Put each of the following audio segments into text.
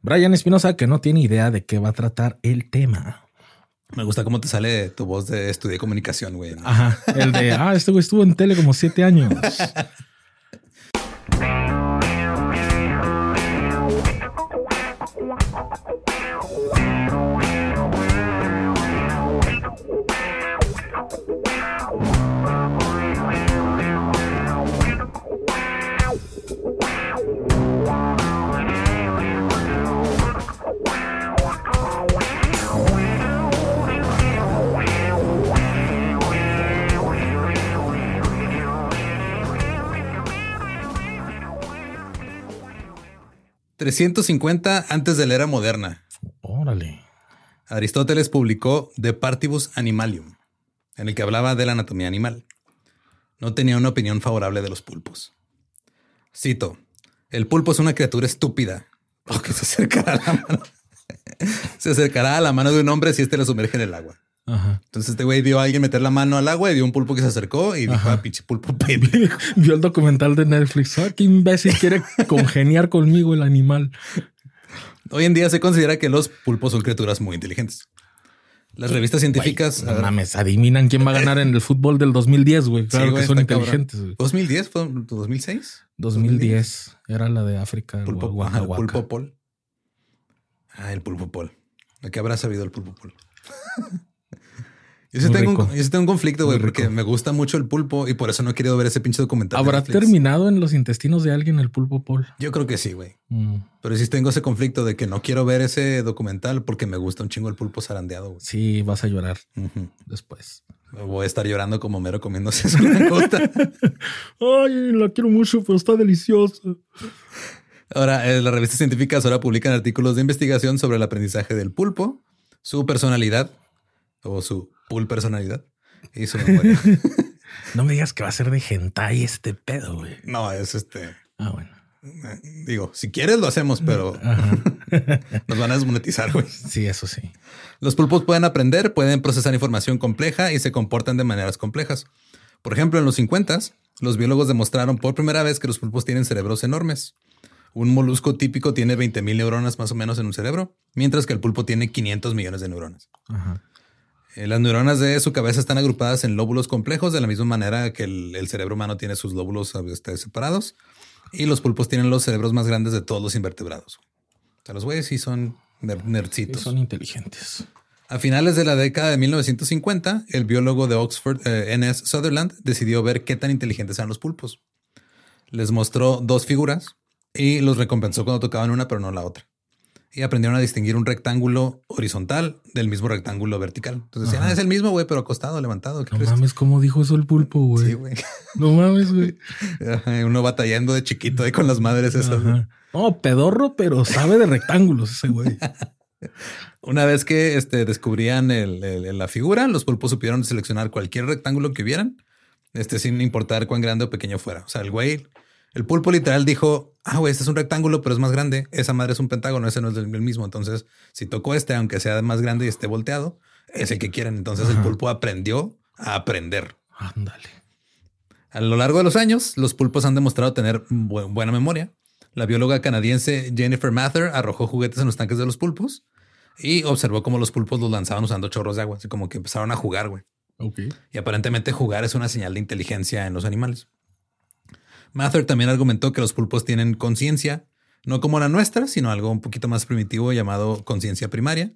Brian Espinosa, que no tiene idea de qué va a tratar el tema. Me gusta cómo te sale tu voz de estudio comunicación, güey. ¿no? Ajá. El de, ah, este güey estuvo en tele como siete años. ...350 antes de la era moderna. Órale. Aristóteles publicó De Partibus Animalium, en el que hablaba de la anatomía animal. No tenía una opinión favorable de los pulpos. Cito, el pulpo es una criatura estúpida, porque se acercará a la mano. se acercará a la mano de un hombre si éste lo sumerge en el agua. Ajá. Entonces este güey vio a alguien meter la mano al agua y vio un pulpo que se acercó y dijo, ah, pinche pulpo pendejo". Vio el documental de Netflix. Ah, qué imbécil quiere congeniar conmigo el animal. Hoy en día se considera que los pulpos son criaturas muy inteligentes. Las revistas científicas... No mames, adivinan quién va a ganar en el fútbol del 2010, güey. Claro Sí, güey, que son inteligentes. güey. 2010 fue 2006. 2010 era la de África. Pulpo, ajá, el Waka. pulpo pol. Ah, el pulpo pol. ¿A qué habrá sabido el pulpo pol? Yo sí, tengo un, yo sí tengo un conflicto, güey, porque me gusta mucho el pulpo y por eso no he querido ver ese pinche documental. ¿Habrá terminado en los intestinos de alguien el pulpo Paul? Yo creo que sí, güey. Mm, Pero sí tengo ese conflicto de que no quiero ver ese documental porque me gusta un chingo el pulpo zarandeado. sí, vas a llorar después. Voy a estar llorando como mero comiéndose su langosta. Ay, la quiero mucho, pero está deliciosa. Ahora, eh, las revistas científicas ahora publican artículos de investigación sobre el aprendizaje del pulpo, su personalidad o su pul personalidad y su memoria. No me digas que va a ser de hentai este pedo, güey. no, es este. Ah, bueno. eh, Digo, si quieres lo hacemos, pero nos van a desmonetizar, güey. Sí, eso sí. Los pulpos pueden aprender, pueden procesar información compleja y se comportan de maneras complejas. Por ejemplo, en los 50, los biólogos demostraron por primera vez que los pulpos tienen cerebros enormes. Un molusco típico tiene 20.000 neuronas más o menos en un cerebro, mientras que el pulpo tiene 500 millones de neuronas. Ajá. Eh, Las neuronas de su cabeza están agrupadas en lóbulos complejos, de la misma manera que el, el cerebro humano tiene sus lóbulos este, separados. Y los pulpos tienen los cerebros más grandes de todos los invertebrados. O sea, los güeyes sí son ner- Sí, son inteligentes. A finales de la década de 1950, el biólogo de Oxford, eh, N.S. Sutherland, decidió ver qué tan inteligentes eran los pulpos. Les mostró dos figuras y los recompensó cuando tocaban una, pero no la otra. Y aprendieron a distinguir un rectángulo horizontal del mismo rectángulo vertical. Entonces decían, ah, es el mismo, güey, pero acostado, levantado. ¿qué No crees? mames, ¿cómo dijo eso el pulpo, güey? Sí, güey. No mames, güey. Uno batallando de chiquito ahí con las madres esas. Ajá. No, pedorro, pero sabe de rectángulos ese güey. Una vez que este, descubrían el- el- la figura, los pulpos supieron seleccionar cualquier rectángulo que vieran, este, sin importar cuán grande o pequeño fuera. O sea, el güey, el pulpo literal dijo, ah, güey, este es un rectángulo, pero es más grande. Esa madre es un pentágono, ese no es el mismo. Entonces, si tocó este, aunque sea más grande y esté volteado, es el que quieren. Entonces, el pulpo aprendió a aprender. Ándale. A lo largo de los años, los pulpos han demostrado tener bu- buena memoria. La bióloga canadiense Jennifer Mather arrojó juguetes en los tanques de los pulpos y observó cómo los pulpos los lanzaban usando chorros de agua, así como que empezaron a jugar, güey. Ok. Y aparentemente jugar es una señal de inteligencia en los animales. Mather también argumentó que los pulpos tienen conciencia, no como la nuestra, sino algo un poquito más primitivo llamado conciencia primaria.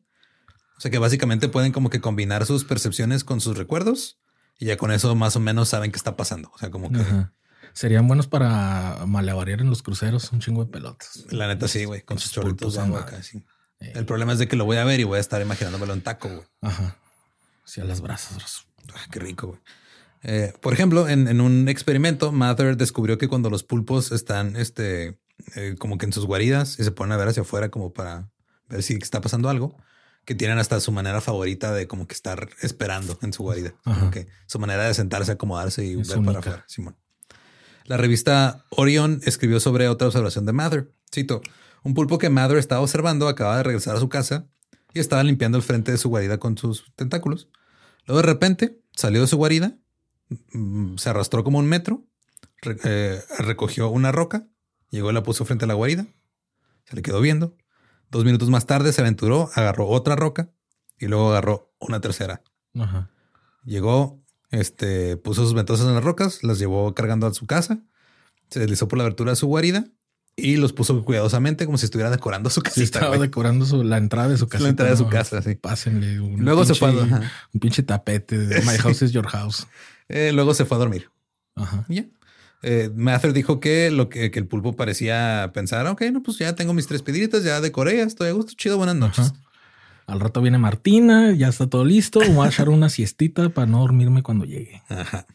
O sea que básicamente pueden como que combinar sus percepciones con sus recuerdos y ya con eso más o menos saben qué está pasando. O sea, como que Ajá. Serían buenos para malabarear en los cruceros, un chingo de pelotas. la neta sí, güey, con sus chorritos de sí. Eh. El problema es de que lo voy a ver y voy a estar imaginándomelo en taco, güey. Ajá. Sí, a las brasas. Ah, qué rico, güey. Eh, por ejemplo, en, en un experimento, Mather descubrió que cuando los pulpos están este, eh, como que en sus guaridas y se ponen a ver hacia afuera como para ver si está pasando algo, que tienen hasta su manera favorita de como que estar esperando en su guarida. Que su manera de sentarse, acomodarse y Es ver única. para afuera. Simón. La revista Orion escribió sobre otra observación de Mather. Cito, un pulpo que Mather estaba observando acaba de regresar a su casa y estaba limpiando el frente de su guarida con sus tentáculos. Luego de repente salió de su guarida, se arrastró como un metro, eh, recogió una roca, llegó y la puso frente a la guarida, se le quedó viendo. Dos minutos más tarde se aventuró, agarró otra roca y luego agarró una tercera. Ajá. Llegó, este, puso sus ventosas en las rocas, las llevó cargando a su casa, se deslizó por la abertura de su guarida y los puso cuidadosamente como si estuviera decorando su Sí, casita. estaba güey. decorando su- la entrada de su casa. La entrada de su casa, sí. Pásenle un Luego se fue ajá. un pinche tapete de My House is Your House. Eh, luego se fue a dormir. Ajá. Ya. Eh, Mather dijo que lo que, que el pulpo parecía pensar, ok, no, pues ya tengo mis tres piedritas, ya decoré, ya estoy a gusto, chido, buenas noches. Ajá. Al rato viene Martina, ya está todo listo. Voy a echar una siestita para no dormirme cuando llegue. Ajá.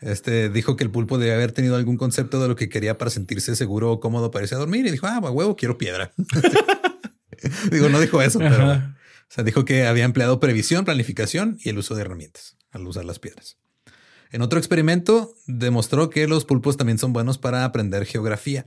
Este dijo que el pulpo debía haber tenido algún concepto de lo que quería para sentirse seguro o cómodo para irse a dormir y dijo, ah, huevo, quiero piedra. Digo, no dijo eso, pero Ajá. o sea, dijo que había empleado previsión, planificación y el uso de herramientas al usar las piedras. En otro experimento demostró que los pulpos también son buenos para aprender geografía.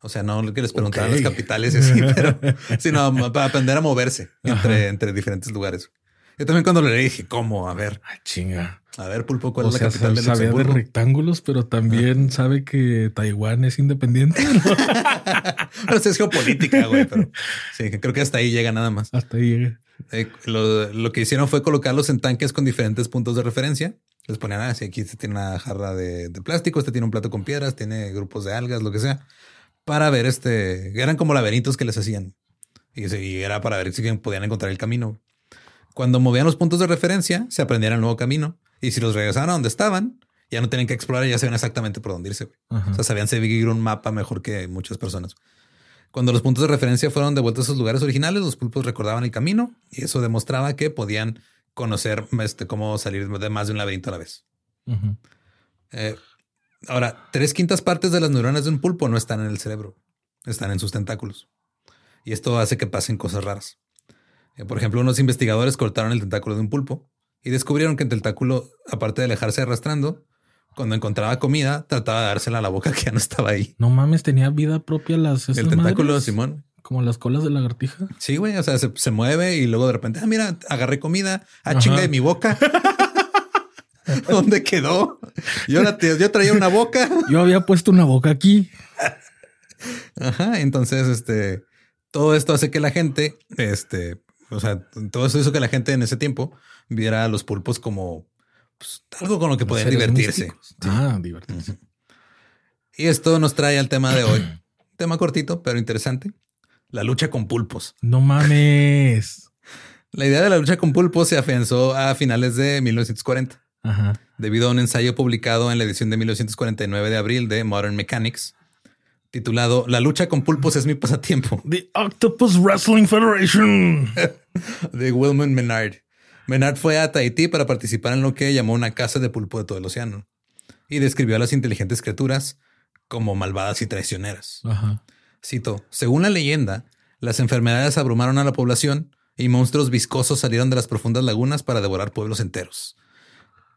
O sea, no que les preguntaban Ok. las capitales y así, pero sino para aprender a moverse entre, entre diferentes lugares. Yo también cuando lo leí dije, ¿cómo? A ver, Ay, chinga. a ver, pulpo, ¿cuál O es la sea, capital de sabía de Luxemburgo? rectángulos, pero también sabe que Taiwán es independiente. ¿no? Pero es geopolítica, güey, pero sí, creo que hasta ahí llega nada más. Hasta ahí llega. Eh, lo, lo que hicieron fue colocarlos en tanques con diferentes puntos de referencia. Les ponían, ah, sí, aquí este tiene una jarra de, de plástico, este tiene un plato con piedras, tiene grupos de algas, lo que sea, para ver este, eran como laberintos que les hacían. Y, se- y era para ver si podían encontrar el camino. Cuando movían los puntos de referencia, se aprendían el nuevo camino. Y si los regresaban a donde estaban, ya no tenían que explorar, ya sabían exactamente por dónde irse. O sea, sabían seguir un mapa mejor que muchas personas. Cuando los puntos de referencia fueron devueltos a sus lugares originales, los pulpos recordaban el camino y eso demostraba que podían conocer este, cómo salir de más de un laberinto a la vez. Eh, ahora, tres quintas partes de las neuronas de un pulpo no están en el cerebro, están en sus tentáculos. Y esto hace que pasen cosas raras. Eh, por ejemplo, unos investigadores cortaron el tentáculo de un pulpo y descubrieron que el tentáculo, aparte de alejarse arrastrando, cuando encontraba comida, trataba de dársela a la boca que ya no estaba ahí. No mames, tenía vida propia las el tentáculo, madres, Simón. Como las colas de lagartija. Sí, güey. O sea, se, se mueve y luego de repente, ah, mira, agarré comida. Ah, chinga de mi boca. ¿Dónde quedó? Yo, la te- yo traía una boca. Yo había puesto una boca aquí. Ajá. Entonces, este, todo esto hace que la gente, este, o sea, todo eso hizo que la gente en ese tiempo viera a los pulpos como pues, algo con lo que podían divertirse. místicos. Ah, divertirse. Y esto nos trae al tema de hoy. tema cortito, pero interesante. La lucha con pulpos. No mames. La idea de la lucha con pulpos se afianzó a finales de 1940. Ajá. debido a un ensayo publicado en la edición de 1949 de abril de Modern Mechanics, titulado La lucha con pulpos es mi pasatiempo, The Octopus Wrestling Federation. de Wilman Menard. Menard fue a Tahití para participar en lo que llamó una caza de pulpo de todo el océano y describió a las inteligentes criaturas como malvadas y traicioneras. Ajá. Cito, según la leyenda, las enfermedades abrumaron a la población y monstruos viscosos salieron de las profundas lagunas para devorar pueblos enteros.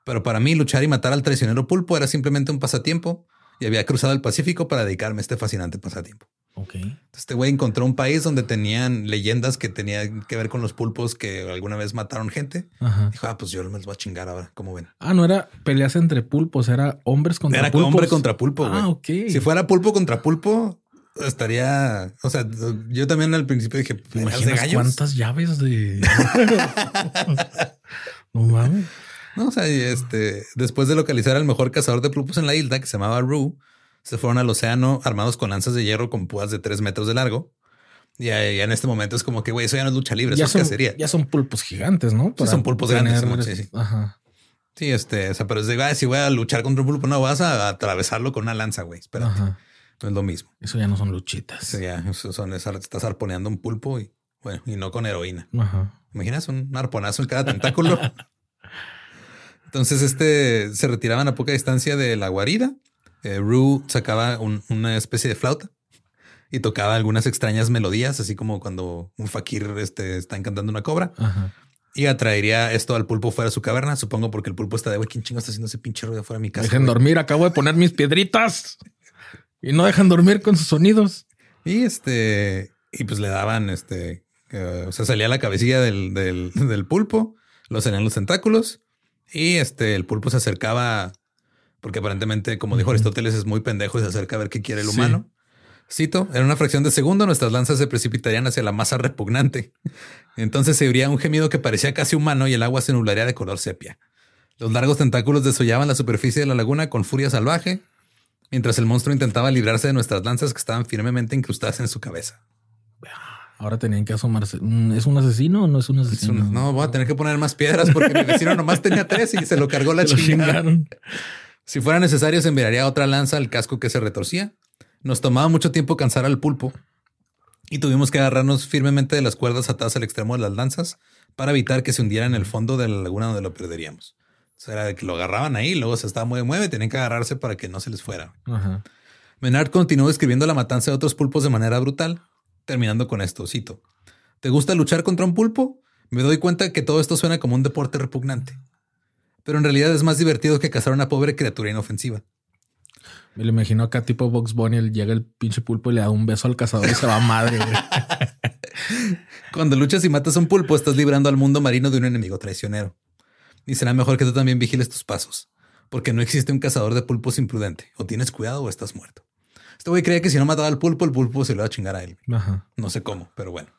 Pero para mí luchar y matar al traicionero pulpo era simplemente un pasatiempo y había cruzado el Pacífico para dedicarme a este fascinante pasatiempo. Ok. Este güey encontró un país donde tenían leyendas que tenían que ver con los pulpos que alguna vez mataron gente. Ajá. Dijo, ah, pues yo me los voy a chingar ahora, como ven. Ah, no era peleas entre pulpos, era hombres contra Era pulpos. hombre contra pulpo, güey. Ah, ok. Si fuera pulpo contra pulpo, estaría... O sea, yo también al principio dije, ¿Te ¿peleas de imaginas gallos? cuántas llaves de. no mames. No, o sea, y este, después de localizar al mejor cazador de pulpos en la isla, que se llamaba Rue, se fueron al océano armados con lanzas de hierro con púas de tres metros de largo. Y ya en este momento es como que, güey, eso ya no es lucha libre, eso Ya es son, cacería. ya son pulpos gigantes, ¿no? Para son pulpos grandes, tener- sí, sí. Ajá. Sí, este, o sea, pero es de, ah, si voy a luchar contra un pulpo, no vas a atravesarlo con una lanza, güey. Espérate, Ajá. No es lo mismo. Eso ya no son luchitas. Sea, ya, son, es- estás arponeando un pulpo y, bueno, y no con heroína. Ajá. Imaginas un arponazo en cada tentáculo. Entonces, este se retiraban a poca distancia de la guarida. Eh, Rue sacaba un- una especie de flauta y tocaba algunas extrañas melodías, así como cuando un fakir este, está encantando una cobra Ajá. y atraería esto al pulpo fuera de su caverna. Supongo porque el pulpo está de güey, ¿quién chingo está haciendo ese pinche ruido fuera de mi casa? Dejen güey?" dormir, acabo de poner mis piedritas. Y no dejan dormir con sus sonidos. Y este, y pues le daban este, eh, o sea, salía la cabecilla del, del, del pulpo, lo salían los tentáculos y este, el pulpo se acercaba, porque aparentemente, como dijo. Aristóteles, es muy pendejo y se acerca a ver qué quiere el Sí. humano. Cito, en una fracción de segundo nuestras lanzas se precipitarían hacia la masa repugnante. Entonces se oiría un gemido que parecía casi humano y el agua se nublaría de color sepia. Los largos tentáculos desollaban la superficie de la laguna con furia salvaje, mientras el monstruo intentaba librarse de nuestras lanzas que estaban firmemente incrustadas en su cabeza. Ahora tenían que asomarse. Mm, ¿Es un asesino o no es un Es asesino? un- no, voy a tener que poner más piedras porque mi vecino nomás tenía tres y se lo cargó la chingada. Si fuera necesario, se enviaría otra lanza al casco que se retorcía. Nos tomaba mucho tiempo cansar al pulpo y tuvimos que agarrarnos firmemente de las cuerdas atadas al extremo de las lanzas para evitar que se hundiera en el fondo de la laguna donde lo perderíamos. O sea, era de que lo agarraban ahí, luego se estaba mueve, mueve, tenían que agarrarse para que no se les fuera. Ajá. Menard continuó describiendo la matanza de otros pulpos de manera brutal, terminando con esto, cito. ¿Te gusta luchar contra un pulpo? Me doy cuenta que todo esto suena como un deporte repugnante. Pero en realidad es más divertido que cazar a una pobre criatura inofensiva. Me lo imagino acá tipo Box Bunny, llega el pinche pulpo y le da un beso al cazador y se va a madre, güey. Cuando luchas y matas a un pulpo, estás librando al mundo marino de un enemigo traicionero. Y será mejor que tú también vigiles tus pasos, porque no existe un cazador de pulpos imprudente. O tienes cuidado o estás muerto. Este güey creía que si no mataba al pulpo, el pulpo se lo iba a chingar a él. Ajá. No sé cómo, pero bueno.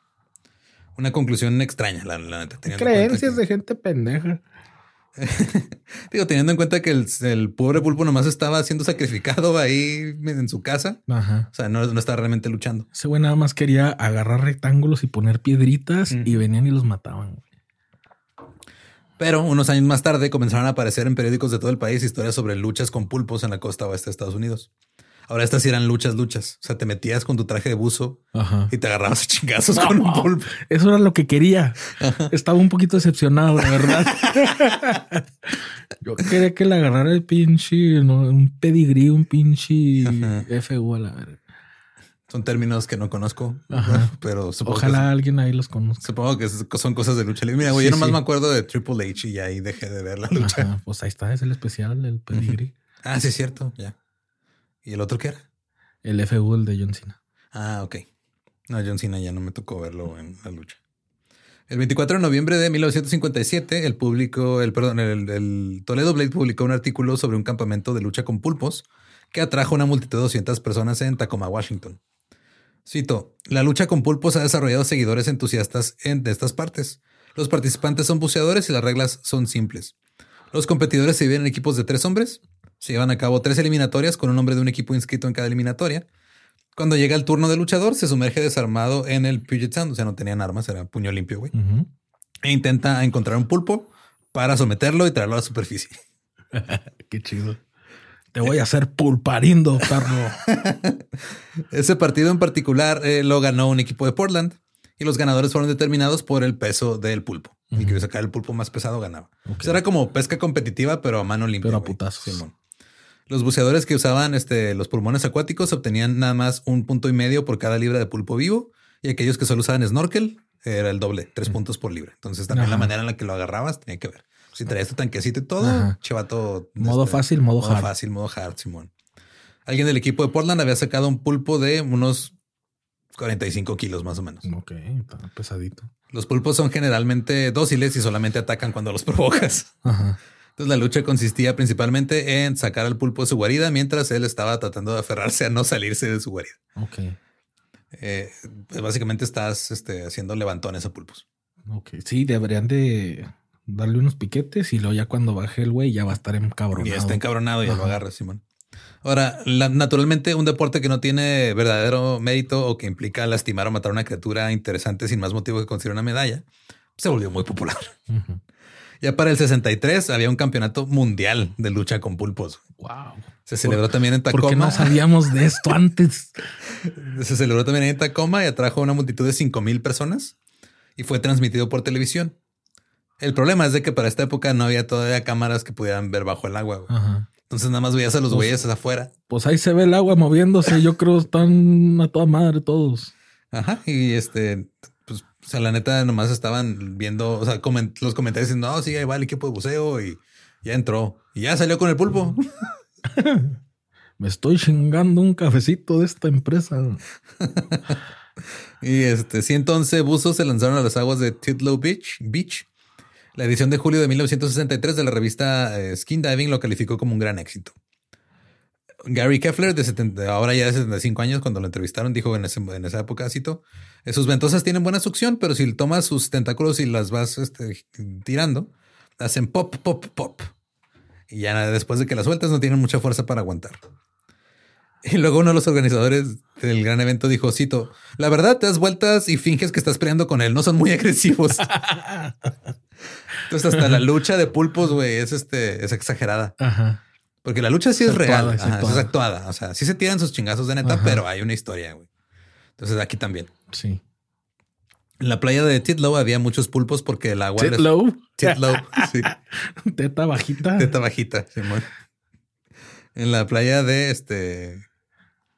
Una conclusión extraña, la, la neta. Creencias de gente pendeja. Digo, teniendo en cuenta que el, el pobre pulpo nomás estaba siendo sacrificado ahí en su casa. Ajá. O sea, no, no estaba realmente luchando. Ese güey nada más quería agarrar rectángulos y poner piedritas y venían y los mataban. Pero unos años más tarde comenzaron a aparecer en periódicos de todo el país historias sobre luchas con pulpos en la costa oeste de Estados Unidos. Ahora estas eran luchas, luchas. O sea, te metías con tu traje de buzo Ajá. y te agarrabas a chingazos con un pulpo. Eso era lo que quería. Estaba un poquito decepcionado, la verdad. Yo quería que le agarrara el pinche, ¿no? un pedigrí, un pinche FU a la verga. Son términos que no conozco, Ajá. pero supongo Ojalá que, alguien ahí los conozca. supongo que son cosas de lucha libre. Mira, güey, Sí, yo nomás sí. me acuerdo de Triple H y ahí dejé de ver la lucha. Ajá, Pues ahí está, es el especial, el pedigrí. Ah, sí, es cierto. Ya. ¿Y el otro qué era? El FU, el de John Cena. Ah, ok. No, John Cena ya no me tocó verlo en la lucha. El 24 de noviembre de 1957, el público, el perdón, el, el Toledo Blade publicó un artículo sobre un campamento de lucha con pulpos que atrajo una multitud de 200 personas en Tacoma, Washington. Cito, la lucha con pulpos ha desarrollado seguidores entusiastas en de estas partes. Los participantes son buceadores y las reglas son simples. Los competidores se dividen en equipos de tres hombres. Se llevan a cabo tres eliminatorias con un hombre de un equipo inscrito en cada eliminatoria. Cuando llega el turno del luchador, se sumerge desarmado en el Puget Sound. O sea, no tenían armas, era puño limpio, güey. E intenta encontrar un pulpo para someterlo y traerlo a la superficie. Qué chido. Te voy a hacer pulparindo, perro. Ese partido en particular eh, lo ganó un equipo de Portland y los ganadores fueron determinados por el peso del pulpo. Y que sacar el pulpo más pesado ganaba. Pues era como pesca competitiva, pero a mano limpia. Pero a. Los buceadores que usaban este, los pulmones acuáticos obtenían nada más un punto y medio por cada libra de pulpo vivo y aquellos que solo usaban snorkel era el doble, tres puntos por libra. Entonces también la manera en la que lo agarrabas tenía que ver. Si traías tu tanquecito y todo, Ajá. chivato. Modo fácil, modo hard. fácil, modo hard, Simón. Alguien del equipo de Portland había sacado un pulpo de unos 45 kilos más o menos. Ok, está pesadito. Los pulpos son generalmente dóciles y solamente atacan cuando los provocas. Ajá. Entonces la lucha consistía principalmente en sacar al pulpo de su guarida mientras él estaba tratando de aferrarse a no salirse de su guarida. Ok. Eh, pues básicamente estás este, haciendo levantones a pulpos. Ok. Sí, deberían de darle unos piquetes y luego ya cuando baje el güey ya va a estar encabronado. Y está encabronado y ya lo agarra, Simón. Ahora, la- naturalmente, un deporte que no tiene verdadero mérito o que implica lastimar o matar a una criatura interesante sin más motivo que conseguir una medalla, se volvió muy popular. Ya para el 63 había un campeonato mundial de lucha con pulpos. Wow. Se celebró también en ¿Por qué Tacoma. no sabíamos de esto antes? Se celebró también en Tacoma y atrajo a una multitud de 5 mil personas y fue transmitido por televisión. El problema es de que para esta época no había todavía cámaras que pudieran ver bajo el agua. güey. Ajá. Entonces nada más veías a los Pues- güeyes afuera. Pues ahí se ve el agua moviéndose. Yo creo están a toda madre todos. Ajá. Y este, pues, o sea, la neta nomás estaban viendo, o sea, comen- los comentarios diciendo, no, sí, ahí va el equipo de buceo y ya entró y ya salió con el pulpo. Me estoy chingando un cafecito de esta empresa. Y este 111 buzos se lanzaron a las aguas de Titlow Beach. Beach. La edición de julio de 1963 de la revista eh, Skin Diving lo calificó como un gran éxito. Gary Keffler, de 70, ahora ya de 75 años, cuando lo entrevistaron, dijo en, ese- en esa época, cito, sus ventosas tienen buena succión, pero si tomas sus tentáculos y las vas este, tirando, hacen pop, pop, pop. Y ya después de que las sueltas no tienen mucha fuerza para aguantar. Y luego uno de los organizadores del gran evento dijo, cito, la verdad te das vueltas y finges que estás peleando con él, no son muy agresivos. Entonces hasta la lucha de pulpos, güey, es este, es exagerada. Ajá. Porque la lucha sí es, Es real, es Ajá, actuada. es actuada. O sea, sí se tiran sus chingazos de neta, Ajá. pero hay una historia, güey. Entonces aquí también. Sí. En la playa de Titlow había muchos pulpos porque el agua... les- Titlow. Titlow, sí. Teta bajita. Teta bajita, Simón. En la playa de este...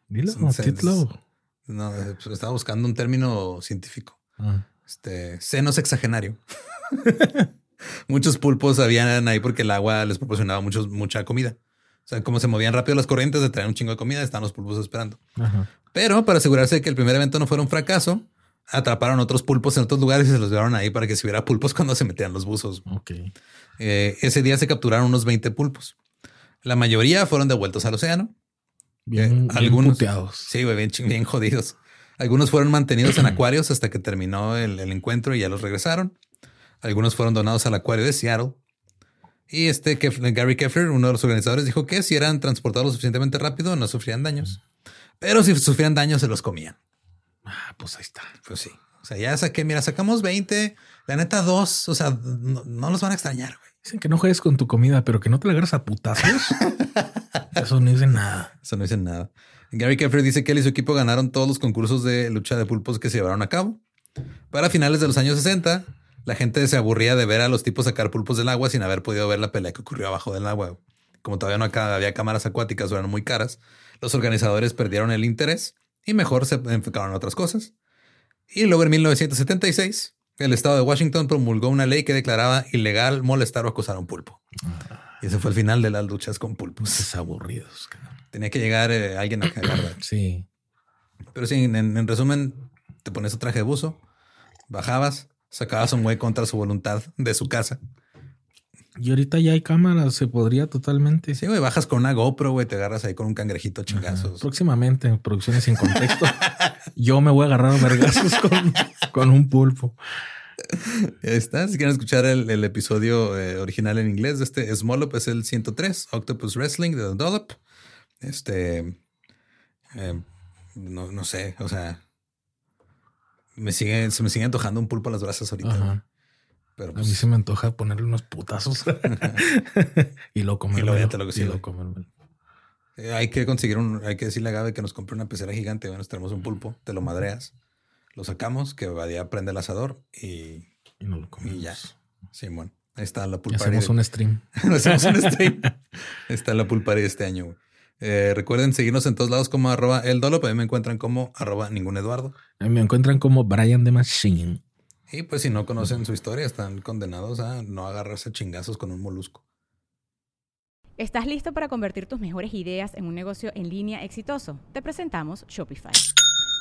Dilo, Titlow. No, eh, pues, estaba buscando un término científico. Ah. Este, seno sexagenario. Muchos pulpos habían ahí porque el agua les proporcionaba muchos, mucha comida. O sea, como se movían rápido las corrientes de traer un chingo de comida, estaban los pulpos esperando. Ajá. Pero para asegurarse de que el primer evento no fuera un fracaso, atraparon otros pulpos en otros lugares y se los llevaron ahí para que si hubiera pulpos cuando se metían los buzos. Eh, ese día se capturaron unos 20 pulpos. La mayoría fueron devueltos al océano. Bien, Eh, bien algunos- puteados. Sí, bien, bien jodidos. Algunos fueron mantenidos en acuarios hasta que terminó el, el encuentro y ya los regresaron. Algunos fueron donados al acuario de Seattle. Y este Gary Keffler, uno de los organizadores, dijo que si eran transportados lo suficientemente rápido no sufrían daños. Pero si sufrían daños se los comían. Ah, pues ahí está. Pues sí. O sea, ya saqué, mira, sacamos 20, la neta dos, o sea, no, no los van a extrañar, güey. Dicen que no juegues con tu comida, pero que no te la agarras a putazos. Eso no dice nada. Eso no dicen nada. Gary Keffer dice que él y su equipo ganaron todos los concursos de lucha de pulpos que se llevaron a cabo. Para finales de los años 60, la gente se aburría de ver a los tipos sacar pulpos del agua sin haber podido ver la pelea que ocurrió abajo del agua. Como todavía no había cámaras acuáticas o eran muy caras, los organizadores perdieron el interés y mejor se enfocaron en otras cosas. Y luego en 1976, el estado de Washington promulgó una ley que declaraba ilegal molestar o acosar a un pulpo. Y ese fue el final de las luchas con pulpos. Es aburridos. Tenía que llegar eh, alguien a cagarla. sí. Pero sí, en, resumen, te pones tu traje de buzo, bajabas, sacabas a un güey contra su voluntad de su casa. Y ahorita ya hay cámaras, se podría totalmente. Sí, güey, bajas con una GoPro, güey, te agarras ahí con un cangrejito chingazos. Próximamente, en producciones sin contexto, yo me voy a agarrar a vergazos con, un pulpo. Ahí está. Si quieren escuchar el, episodio eh, original en inglés de este Smolop, es el 103, Octopus Wrestling de The Dollop. Este. Eh, no, no sé, o sea. Me sigue, se me sigue antojando un pulpo a las brasas ahorita. Pero a mí pues se me antoja ponerle unos putazos y lo comer. Y lo, lo, sí, lo eh, hay que conseguir un, hay que decirle a Gabe que nos compre una pecera gigante. Bueno, tenemos un pulpo, te lo madreas, lo sacamos, que Badía prende el asador y, y no lo comemos. Y ya. Sí, bueno. Ahí está la pulparia. Hacemos un stream. hacemos un stream. está la pulparia este año, eh, recuerden seguirnos en todos lados como arroba el dolo, pero me encuentran como arroba ningún Eduardo. A mí me encuentran como Brian de Machine. Y pues si no conocen su historia, están condenados a no agarrarse chingazos con un molusco. ¿Estás listo para convertir tus mejores ideas en un negocio en línea exitoso? Te presentamos Shopify.